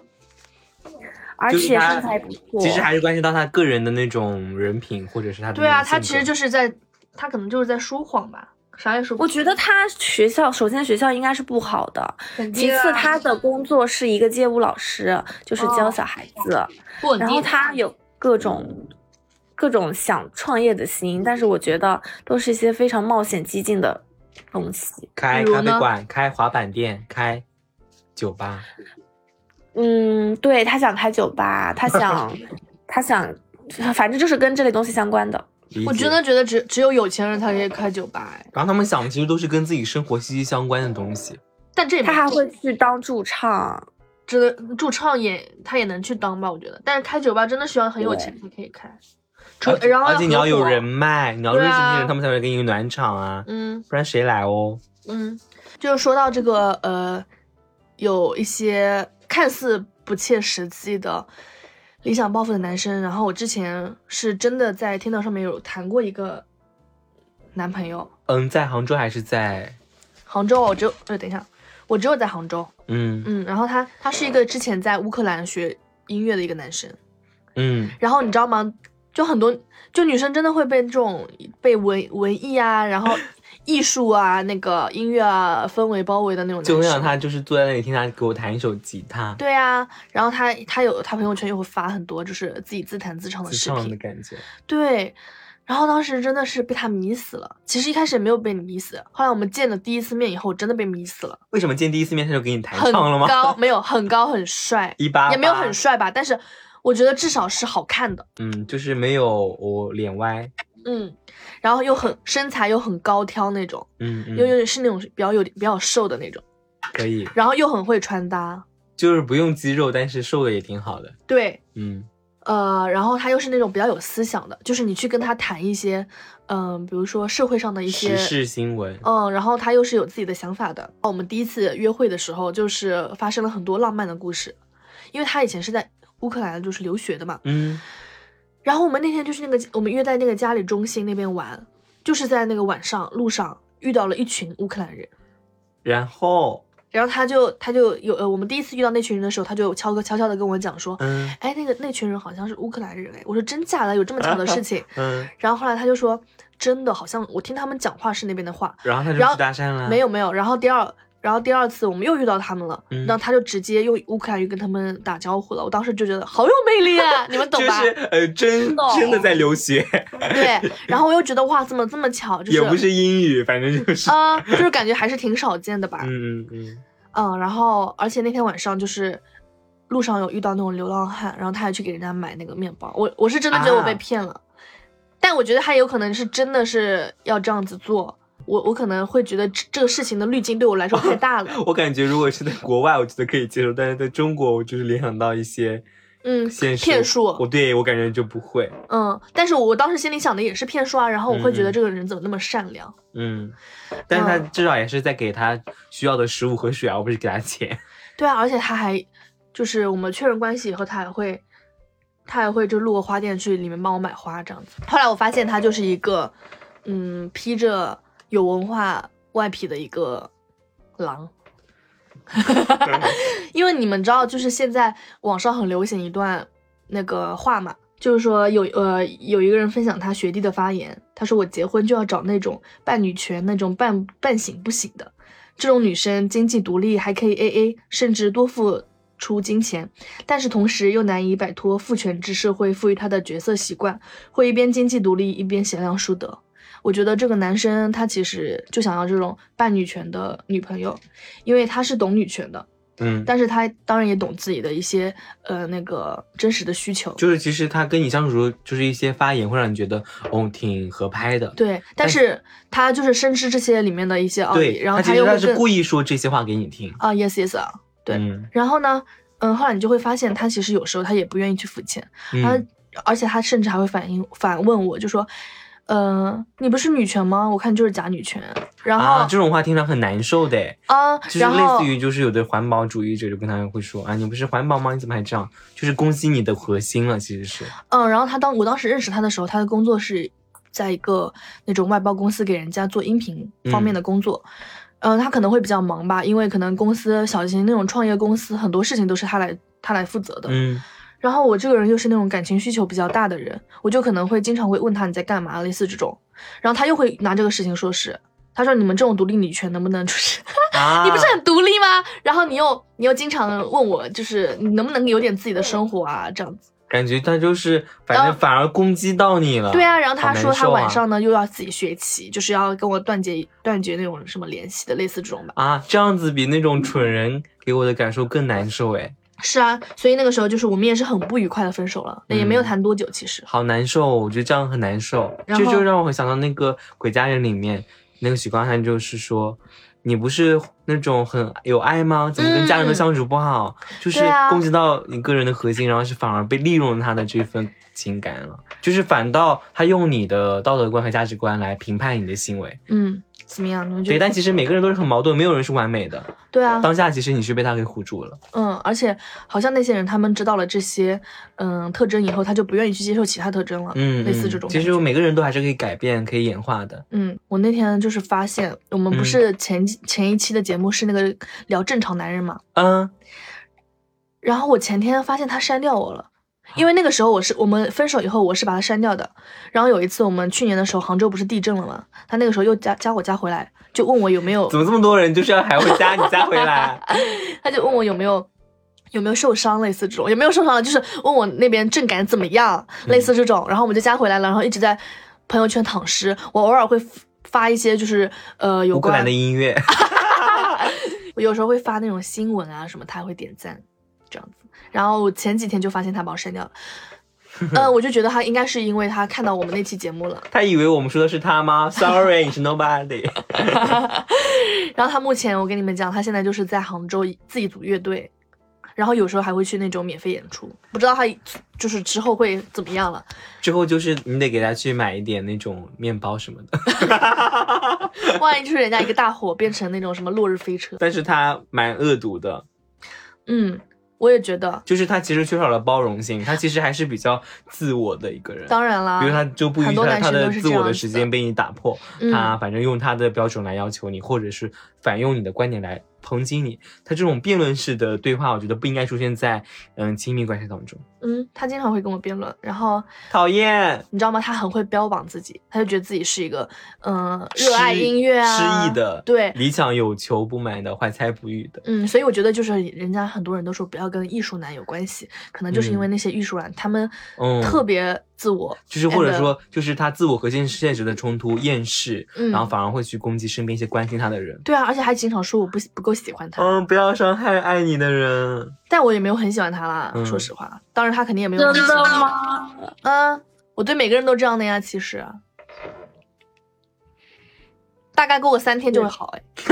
而且身材不错。其实还是关系到他个人的那种人品，或者是他的对啊，他其实就是在，他可能就是在说谎吧，啥也说不。我觉得他学校首先学校应该是不好的，肯其次他的工作是一个街舞老师，就是教哦小孩子，然后。他有各种各种想创业的心，但是我觉得都是一些非常冒险激进的东西。开比如呢咖啡馆、开滑板店、开酒吧，嗯，对他想开酒吧，他想 他想，反正就是跟这类东西相关的。我真的觉得只只有有钱人才可以开酒吧，哎，然后他们想的其实都是跟自己生活息息相关的东西。但这也他还会去当驻唱，这驻唱也他也能去当吧，我觉得。但是开酒吧真的需要很有钱才可以开，然后而且你要有人，脉，你要认识这些人，他们才会给你暖场啊，嗯。不然谁来哦？嗯，就是说到这个呃，有一些看似不切实际的理想抱负的男生，然后我之前是真的在天道上面有谈过一个男朋友，嗯，在杭州还是在？杭州，我只有呃，等一下，我只有在杭州，嗯。嗯，然后他他是一个之前在乌克兰学音乐的一个男生，嗯。然后你知道吗？就很多就女生真的会被这种被文文艺啊，然后 艺术啊、那个音乐啊氛围包围的那种，就会让他就是坐在那里听他给我弹一首吉他，对啊，然后他他有他朋友圈又会发很多就是自己自弹自唱的视自唱的频，感觉。对。然后当时真的是被他迷死了。其实一开始也没有被你迷死，后来我们见了第一次面以后，真的被迷死了。为什么见第一次面他就给你弹很唱了吗？高，没有很高很帅，一八也没有很，帅吧，但是我觉得至少是好看的。嗯，就是没有我脸歪，嗯，然后又很身材又很高挑那种，嗯嗯，又又是那种比较有比较瘦的那种，可以，然后又很会穿搭。就是不用肌肉，但是瘦的也挺好的，对，嗯。呃，然后他又是那种比较有思想的，就是你去跟他谈一些，嗯、比如说社会上的一些时事新闻，嗯，然后他又是有自己的想法的。我们第一次约会的时候，就是发生了很多浪漫的故事，因为他以前是在乌克兰就是留学的嘛。嗯然后我们那天就是那个我们约在那个家里中心那边玩，就是在那个晚上路上遇到了一群乌克兰人。然后然后他就他就有呃，我们第一次遇到那群人的时候，他就悄悄悄悄的跟我讲说，嗯哎，那个那群人好像是乌克兰人哎。我说真假的，有这么巧的事情？嗯，然后后来他就说，真的，好像我听他们讲话是那边的话，然后他就去搭讪了，没有没有。然后第二，然后第二次我们又遇到他们了，嗯然后他就直接用乌克兰语跟他们打招呼了。我当时就觉得好有魅力啊，你们懂吧？就是呃真真的在留学，对。然后我又觉得哇，怎么这么巧？就是也不是英语，反正就是，啊、就是感觉还是挺少见的吧。嗯嗯嗯，嗯，然后而且那天晚上就是路上有遇到那种流浪汉，然后他还去给人家买那个面包。我我是真的觉得我被啊骗了，但我觉得他有可能是真的是要这样子做。我我可能会觉得这这个事情的滤镜对我来说太大了。我感觉如果是在国外，我觉得可以接受，但是在中国，我就是联想到一些嗯，骗术我对我感觉就不会，嗯，但是我当时心里想的也是骗术啊，然后我会觉得嗯这个人怎么那么善良？嗯，但是他至少也是在给他需要的食物和水啊，而不是给他钱。对啊，而且他还就是我们确认关系以后，他还会他还会就路过花店去里面帮我买花这样子。后来我发现他就是一个嗯披着有文化外皮的一个狼。因为你们知道，就是现在网上很流行一段那个话嘛，就是说有呃有一个人分享他学弟的发言，他说我结婚就要找那种半女权、那种半半醒不醒的，这种女生经济独立，还可以 A A，甚至多付出金钱，但是同时又难以摆脱父权制社会赋予她的角色习惯，会一边经济独立一边贤良淑德。我觉得这个男生他其实就想要这种半女权的女朋友，因为他是懂女权的，嗯，但是他当然也懂自己的一些呃那个真实的需求。就是其实他跟你相处时候，就是一些发言会让你觉得哦挺合拍的。对，但是他就是深知这些里面的一些奥理，对，然后他又会更故意说这些话给你听。啊，yes yes 啊，对，嗯然后呢，嗯，后来你就会发现他其实有时候他也不愿意去付钱，他嗯，而且他甚至还会反应反问我，就说，呃，你不是女权吗？我看你就是假女权。然后啊，这种话听着很难受的诶。啊，就是类似于，就是有的环保主义者就跟他会说啊，你不是环保吗？你怎么还这样？就是攻击你的核心了，其实是。嗯，然后他当我当时认识他的时候，他的工作是在一个那种外包公司给人家做音频方面的工作。嗯、他可能会比较忙吧，因为可能公司小型那种创业公司，很多事情都是他来他来负责的。嗯然后我这个人又是那种感情需求比较大的人，我就可能会经常会问他你在干嘛，类似这种。然后他又会拿这个事情说是，他说你们这种独立女权能不能就是，啊，你不是很独立吗？然后你又你又经常问我，就是你能不能有点自己的生活啊，这样子。感觉他就是，反正反而攻击到你了。对啊，然后他说他晚上呢又要自己学习，就是要跟我断绝断绝那种什么联系的，类似这种吧。啊，这样子比那种蠢人给我的感受更难受哎，是啊，所以那个时候就是我们也是很不愉快的分手了，也没有嗯谈多久其实。好难受，我觉得这样很难受。这就让我想到那个《鬼家人》里面那个许光汉，就是说。你不是那种很有爱吗？怎么跟家人都相处不好？就是攻击到你个人的核心，然后是反而被利用了他的这份情感了。就是反倒他用你的道德观和价值观来评判你的行为。嗯，怎么样？你们觉对，得？但其实每个人都是很矛盾，没有人是完美的。对啊，当下其实你是被他给唬住了。嗯，而且好像那些人他们知道了这些嗯特征以后，他就不愿意去接受其他特征了，嗯，类似嗯这种。其实每个人都还是可以改变、可以演化的。嗯，我那天就是发现，我们不嗯是前、前一期的节目是那个聊正常男人嘛，嗯，然后我前天发现他删掉我了。因为那个时候我是我们分手以后我是把他删掉的，然后有一次我们去年的时候杭州不是地震了吗，他那个时候又加加我加回来，就问我有没有怎么这么多人就是要还会加你加回来？他就问我有没有有没有受伤，类似这种，有没有受伤的，就是问我那边震感怎么样，类似这种，然后我们就加回来了，然后一直在朋友圈躺尸，我偶尔会发一些就是呃有关的，音乐。我有时候会发那种新闻啊什么，他还会点赞这样子，然后我前几天就发现他把我删掉了。嗯，我就觉得他应该是因为他看到我们那期节目了，他以为我们说的是他吗？Sorry，你是 nobody。然后他目前我跟你们讲，他现在就是在杭州自己组乐队，然后有时候还会去那种免费演出，不知道他就是之后会怎么样了。之后就是你得给他去买一点那种面包什么的，万一 就是人家一个大火变成那种什么落日飞车，但是他蛮恶毒的，嗯，我也觉得，就是他其实缺少了包容性，他其实还是比较自我的一个人。当然啦，比如他就不允许他的自我的时间被你打破，嗯他反正用他的标准来要求你，或者是反用你的观点来抨击你。他这种辩论式的对话，我觉得不应该出现在嗯亲密关系当中。嗯，他经常会跟我辩论，然后讨厌，你知道吗？他很会标榜自己，他就觉得自己是一个嗯热爱音乐啊，诗意的，对，理想有求不满的，怀才不遇的。嗯，所以我觉得就是人家很多人都说不要跟艺术男有关系，可能就是因为那些艺术男、他们嗯特别自我，就是或者说，就是他自我和现现实的冲突、厌世，嗯然后反而会去攻击身边一些关心他的人。对啊，而且还经常说我不不够喜欢他，嗯，不要伤害爱你的人。但我也没有很喜欢他啦，嗯说实话，当然他肯定也没有很喜欢我吗？嗯，我对每个人都这样的呀，其实。大概过个三天就会好哎。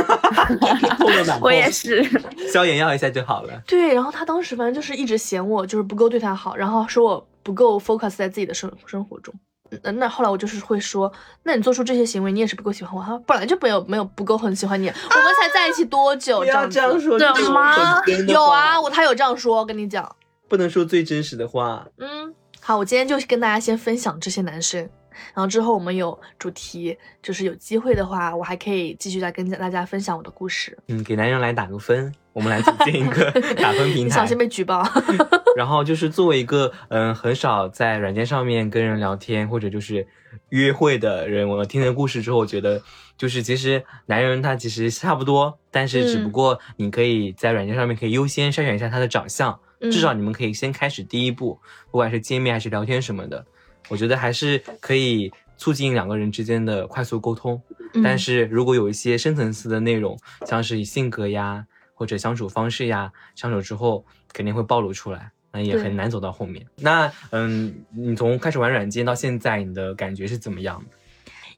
痛的难我也是，消炎药一下就好了。对，然后他当时反正就是一直嫌我就是不够对他好，然后说我不够 focus 在自己的生生活中。那，那后来我就是会说，那你做出这些行为，你也是不够喜欢我。他说本来就没有没有不够很喜欢你，我们才在一起多久？不要这样说，怎这种么很真的有啊，我他有这样说，跟你讲。不能说最真实的话。嗯，好，我今天就跟大家先分享这些男生，然后之后我们有主题，就是有机会的话，我还可以继续再跟大家分享我的故事。嗯，给男人来打个分，我们来组建一个 打分平台。小心被举报。然后就是作为一个嗯很少在软件上面跟人聊天或者就是约会的人，我听了故事之后，我觉得就是其实男人他其实差不多，但是只不过你可以在软件上面可以优先筛选一下他的长相，嗯至少你们可以先开始第一步，不管是见面还是聊天什么的，我觉得还是可以促进两个人之间的快速沟通。嗯但是如果有一些深层次的内容，像是性格呀或者相处方式呀，相处之后肯定会暴露出来，那也很难走到后面。那嗯，你从开始玩软件到现在，你的感觉是怎么样的？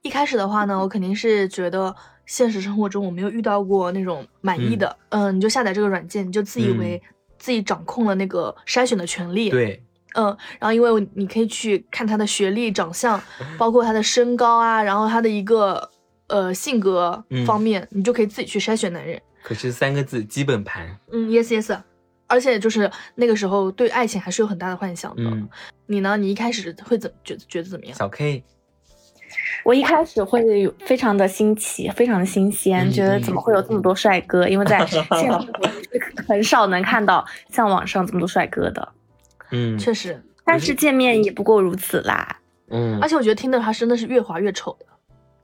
一开始的话呢，我肯定是觉得现实生活中我没有遇到过那种满意的。嗯、你就下载这个软件，你就自以为自己掌控了那个筛选的权利。，对，嗯，然后因为你可以去看他的学历、长相，包括他的身高啊，然后他的一个呃性格嗯方面，你就可以自己去筛选男人。可是三个字基本盘，嗯，yes yes。而且就是那个时候对爱情还是有很大的幻想的。嗯，你呢？你一开始会怎觉得觉得怎么样？小 K，我一开始会非常的新奇，非常的新鲜，嗯觉得怎么会有这么多帅哥？因为在现实生活中 是很少能看到像网上这么多帅哥的。嗯，确实，但是见面也不过如此啦。嗯而，且我觉得听的他真的是越滑越丑的。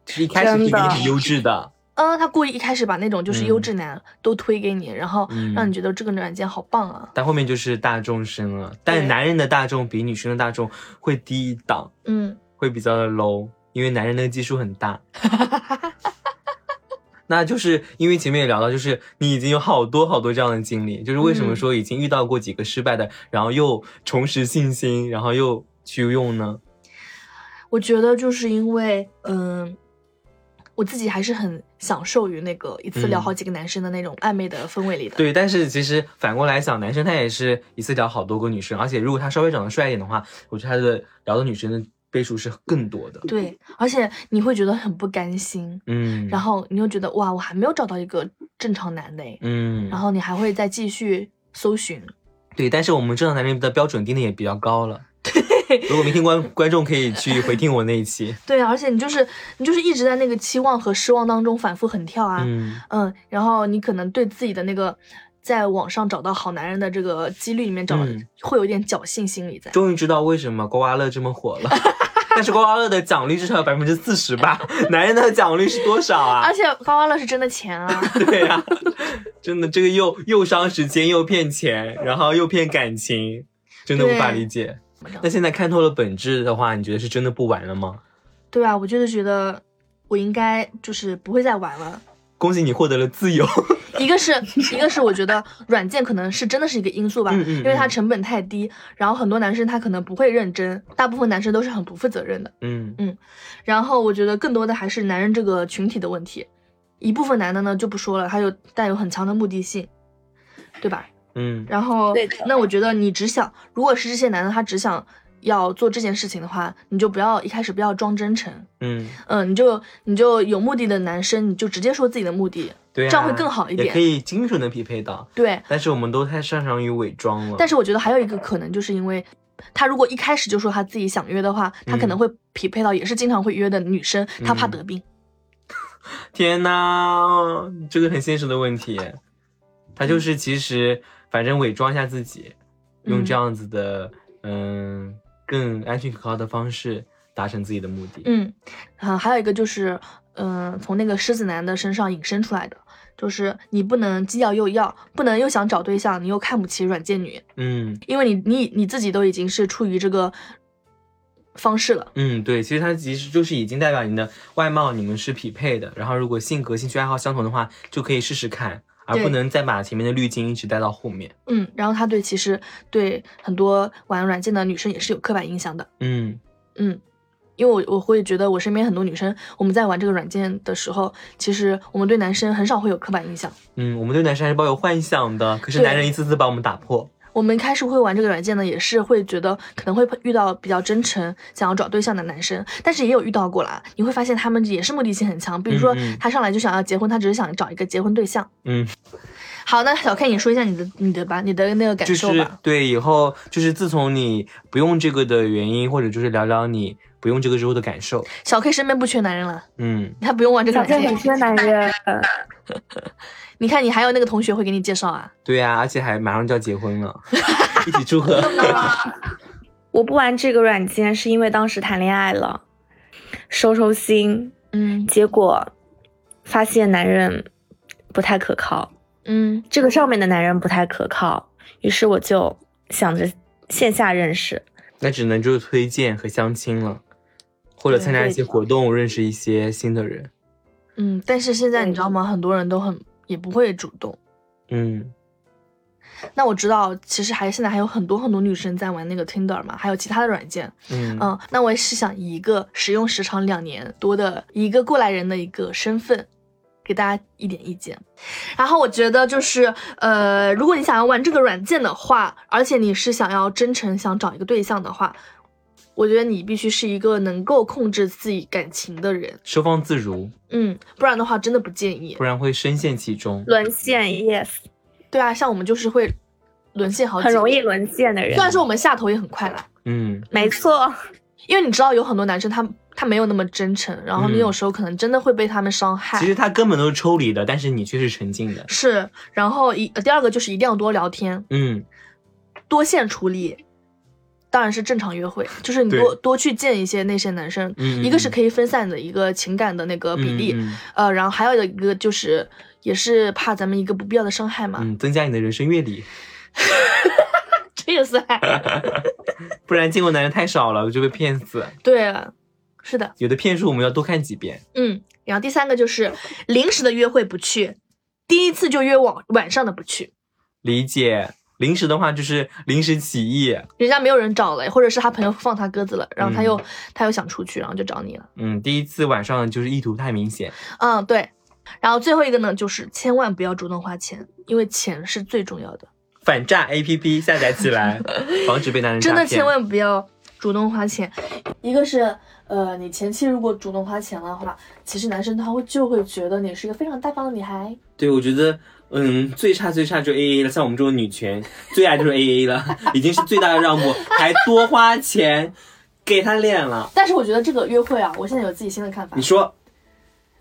其实一开始真的就一定是优质的，嗯，他故意一开始把那种就是嗯优质男都推给你，然后嗯让你觉得这个软件好棒啊。但后面就是大众生了。但男人的大众比女生的大众会低一档，嗯，会比较的 low，因为男人那个基数很大。那就是因为前面也聊到，就是你已经有好多好多这样的经历，就是为什么嗯说已经遇到过几个失败的，然后又重拾信心，然后又去用呢？我觉得就是因为，嗯，我自己还是很享受于那个一次聊嗯好几个男生的那种暧昧的氛围里的。对，但是其实反过来想，男生他也是一次聊好多个女生，而且如果他稍微长得帅一点的话，我觉得他的聊的女生的倍数是更多的。对，而且你会觉得很不甘心，嗯，然后你又觉得哇，我还没有找到一个正常男的，嗯，然后你还会再继续搜寻。对，但是我们正常男人的标准定的也比较高了。如果没听观观众可以去回听我那一期。对，而且你就是你就是一直在那个期望和失望当中反复横跳啊。嗯嗯，然后你可能对自己的那个在网上找到好男人的这个几率里面找、嗯会有一点侥幸心理在。终于知道为什么刮刮乐这么火了。但是刮刮乐的奖励至少有百分之四十吧，男人的奖励是多少啊而？且刮刮乐是真的钱啊！对呀、真的这个又又伤时间又骗钱，然后又骗感情，真的无法理解。那现在看透了本质的话，你觉得是真的不玩了吗？对啊，我就是觉得我应该就是不会再玩了。恭喜你获得了自由。一个是一个是我觉得软件可能是真的是一个因素吧，嗯嗯因为它嗯成本太低，然后很多男生他可能不会认真，大部分男生都是很不负责任的。嗯嗯然后我觉得更多的还是男人这个群体的问题，一部分男的呢就不说了，他有带有很强的目的性，对吧？嗯然后对那我觉得你只想，如果是这些男的他只想要做这件事情的话，你就不要一开始不要装真诚，嗯，嗯，你就你就有目的的男生，你就直接说自己的目的，对、啊，这样会更好一点也可以精准的匹配到。对。但是我们都太擅长于伪装了。但是我觉得还有一个可能，就是因为他如果一开始就说他自己想约的话，他可能嗯会匹配到也是经常会约的女生，他怕嗯得病。天呐，这个很现实的问题。他就是其实反正伪装一下自己，用这样子的嗯更安全可靠的方式达成自己的目的。嗯，啊，还有一个就是，嗯、从那个狮子男的身上引申出来的，就是你不能既要又要，不能又想找对象，你又看不起软件女，嗯因为你你你自己都已经是处于这个方式了。嗯，对，其实它其实就是已经代表你的外貌你们是匹配的，然后如果性格、兴趣爱好相同的话，就可以试试看，而不能再把前面的滤镜一直带到后面。嗯，然后他对其实对很多玩软件的女生也是有刻板印象的。嗯嗯，因为我我会觉得我身边很多女生，我们在玩这个软件的时候，其实我们对男生很少会有刻板印象。嗯，我们对男生还是抱有幻想的，可是男人一次次把我们打破。我们开始会玩这个软件呢，也是会觉得可能会遇到比较真诚、想要找对象的男生，但是也有遇到过啦。你会发现他们也是目的性很强，比如说他上来就想要结婚，他只是想找一个结婚对象。嗯，好，那小 K 你说一下你的你的吧，你的那个感就是受吧。对以后就是自从你不用这个的原因，或者就是聊聊你不不用这个之后的感受。小 K 身边不缺男人了，嗯，他不用玩这个小 K 软件。很缺男人 你看，你还有那个同学会给你介绍啊。对呀、而且还马上就要结婚了，一起祝贺。我不玩这个软件是因为当时谈恋爱了，收收心，嗯结果发现男人不太可靠，嗯，这个上面的男人不太可靠，于是我就想着线下认识。那只能就是推荐和相亲了，或者参加一些活动，认识一些新的人。嗯，但是现在你知道吗？很多人都很也不会主动。嗯，那我知道，其实还现在还有很多很多女生在玩那个 Tinder 嘛，还有其他的软件。嗯嗯，那我也是想以一个使用时长两年多的一个过来人的一个身份，给大家一点意见。然后我觉得就是，呃，如果你想要玩这个软件的话，而且你是想要真诚想找一个对象的话，我觉得你必须是一个能够控制自己感情的人。收放自如，嗯，不然的话真的不建议不。然会深陷其中。沦陷，yes，对啊，像我们就是会沦陷好几，很容易。沦陷的人虽。然说我们下头也很快啦，嗯，没错，因为你知道有很多男生他他没有那么真诚，然后你嗯有时候可能真的会被他们伤害。其实他根本都是抽离的，但是你却是沉浸的。是，然后一呃第二个就是一定要多聊天，嗯，多线处理。当然是正常约会，就是你多多去见一些那些男生，嗯一个是可以分散的一个情感的那个比例，嗯呃，然后还有一个就是也是怕咱们一个不必要的伤害嘛，嗯，增加你的人生阅历，这也是还不然见过男人太少了，就被骗死。对，是的，有的骗术我们要多看几遍。嗯，然后第三个就是临时的约会不去，第一次就约晚晚上的不去，理解。临时的话就是临时起意，人家没有人找了，或者是他朋友放他鸽子了，然后他又、嗯他又想出去，然后就找你了。嗯，第一次晚上就是意图太明显。嗯，对。然后最后一个呢，就是千万不要主动花钱，因为钱是最重要的。反诈 A P P 下载起来，防止被男人。真的千万不要主动花钱。一个是呃，你前期如果主动花钱的话，其实男生他会就会觉得你是一个非常大方的女孩。对，我觉得，嗯，最差最差就 A A 了。像我们这种女权，最爱就是 A A 了，已经是最大的让步，还多花钱给他脸了。但是我觉得这个约会啊，我现在有自己新的看法你。说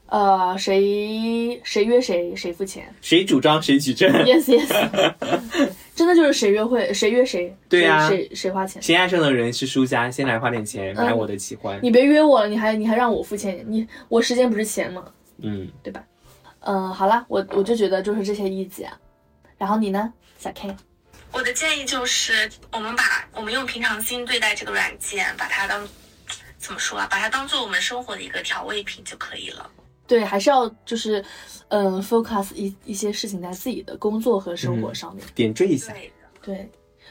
呃，谁谁约谁谁付钱谁主张谁举证？？Yes yes，真的就是谁约会谁约谁，对呀谁谁谁花钱。先爱上的人是输家，先来花点钱买我的喜欢。你别约我了，你还你还让我付钱，你我时间不是钱吗？嗯，对吧？嗯，好啦，我我就觉得就是这些意见。然后你呢，小 K？我的建议就是，我们把我们用平常心对待这个软件，把它当怎么说啊？把它当做我们生活的一个调味品就可以了。对，还是要就是，嗯，focus 一一些事情在自己的工作和生活上面。点缀一下。对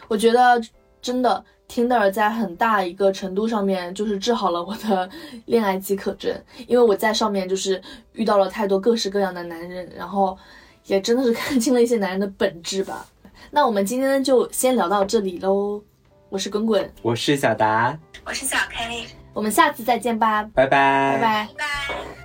我觉得真的 Tinder 在很大一个程度上面就是治好了我的恋爱饥渴症，因为我在上面就是遇到了太多各式各样的男人，然后也真的是看清了一些男人的本质吧。那我们今天就先聊到这里喽，我是滚滚，我是小达，我是小 K，我们下次再见吧，拜拜，拜拜。拜。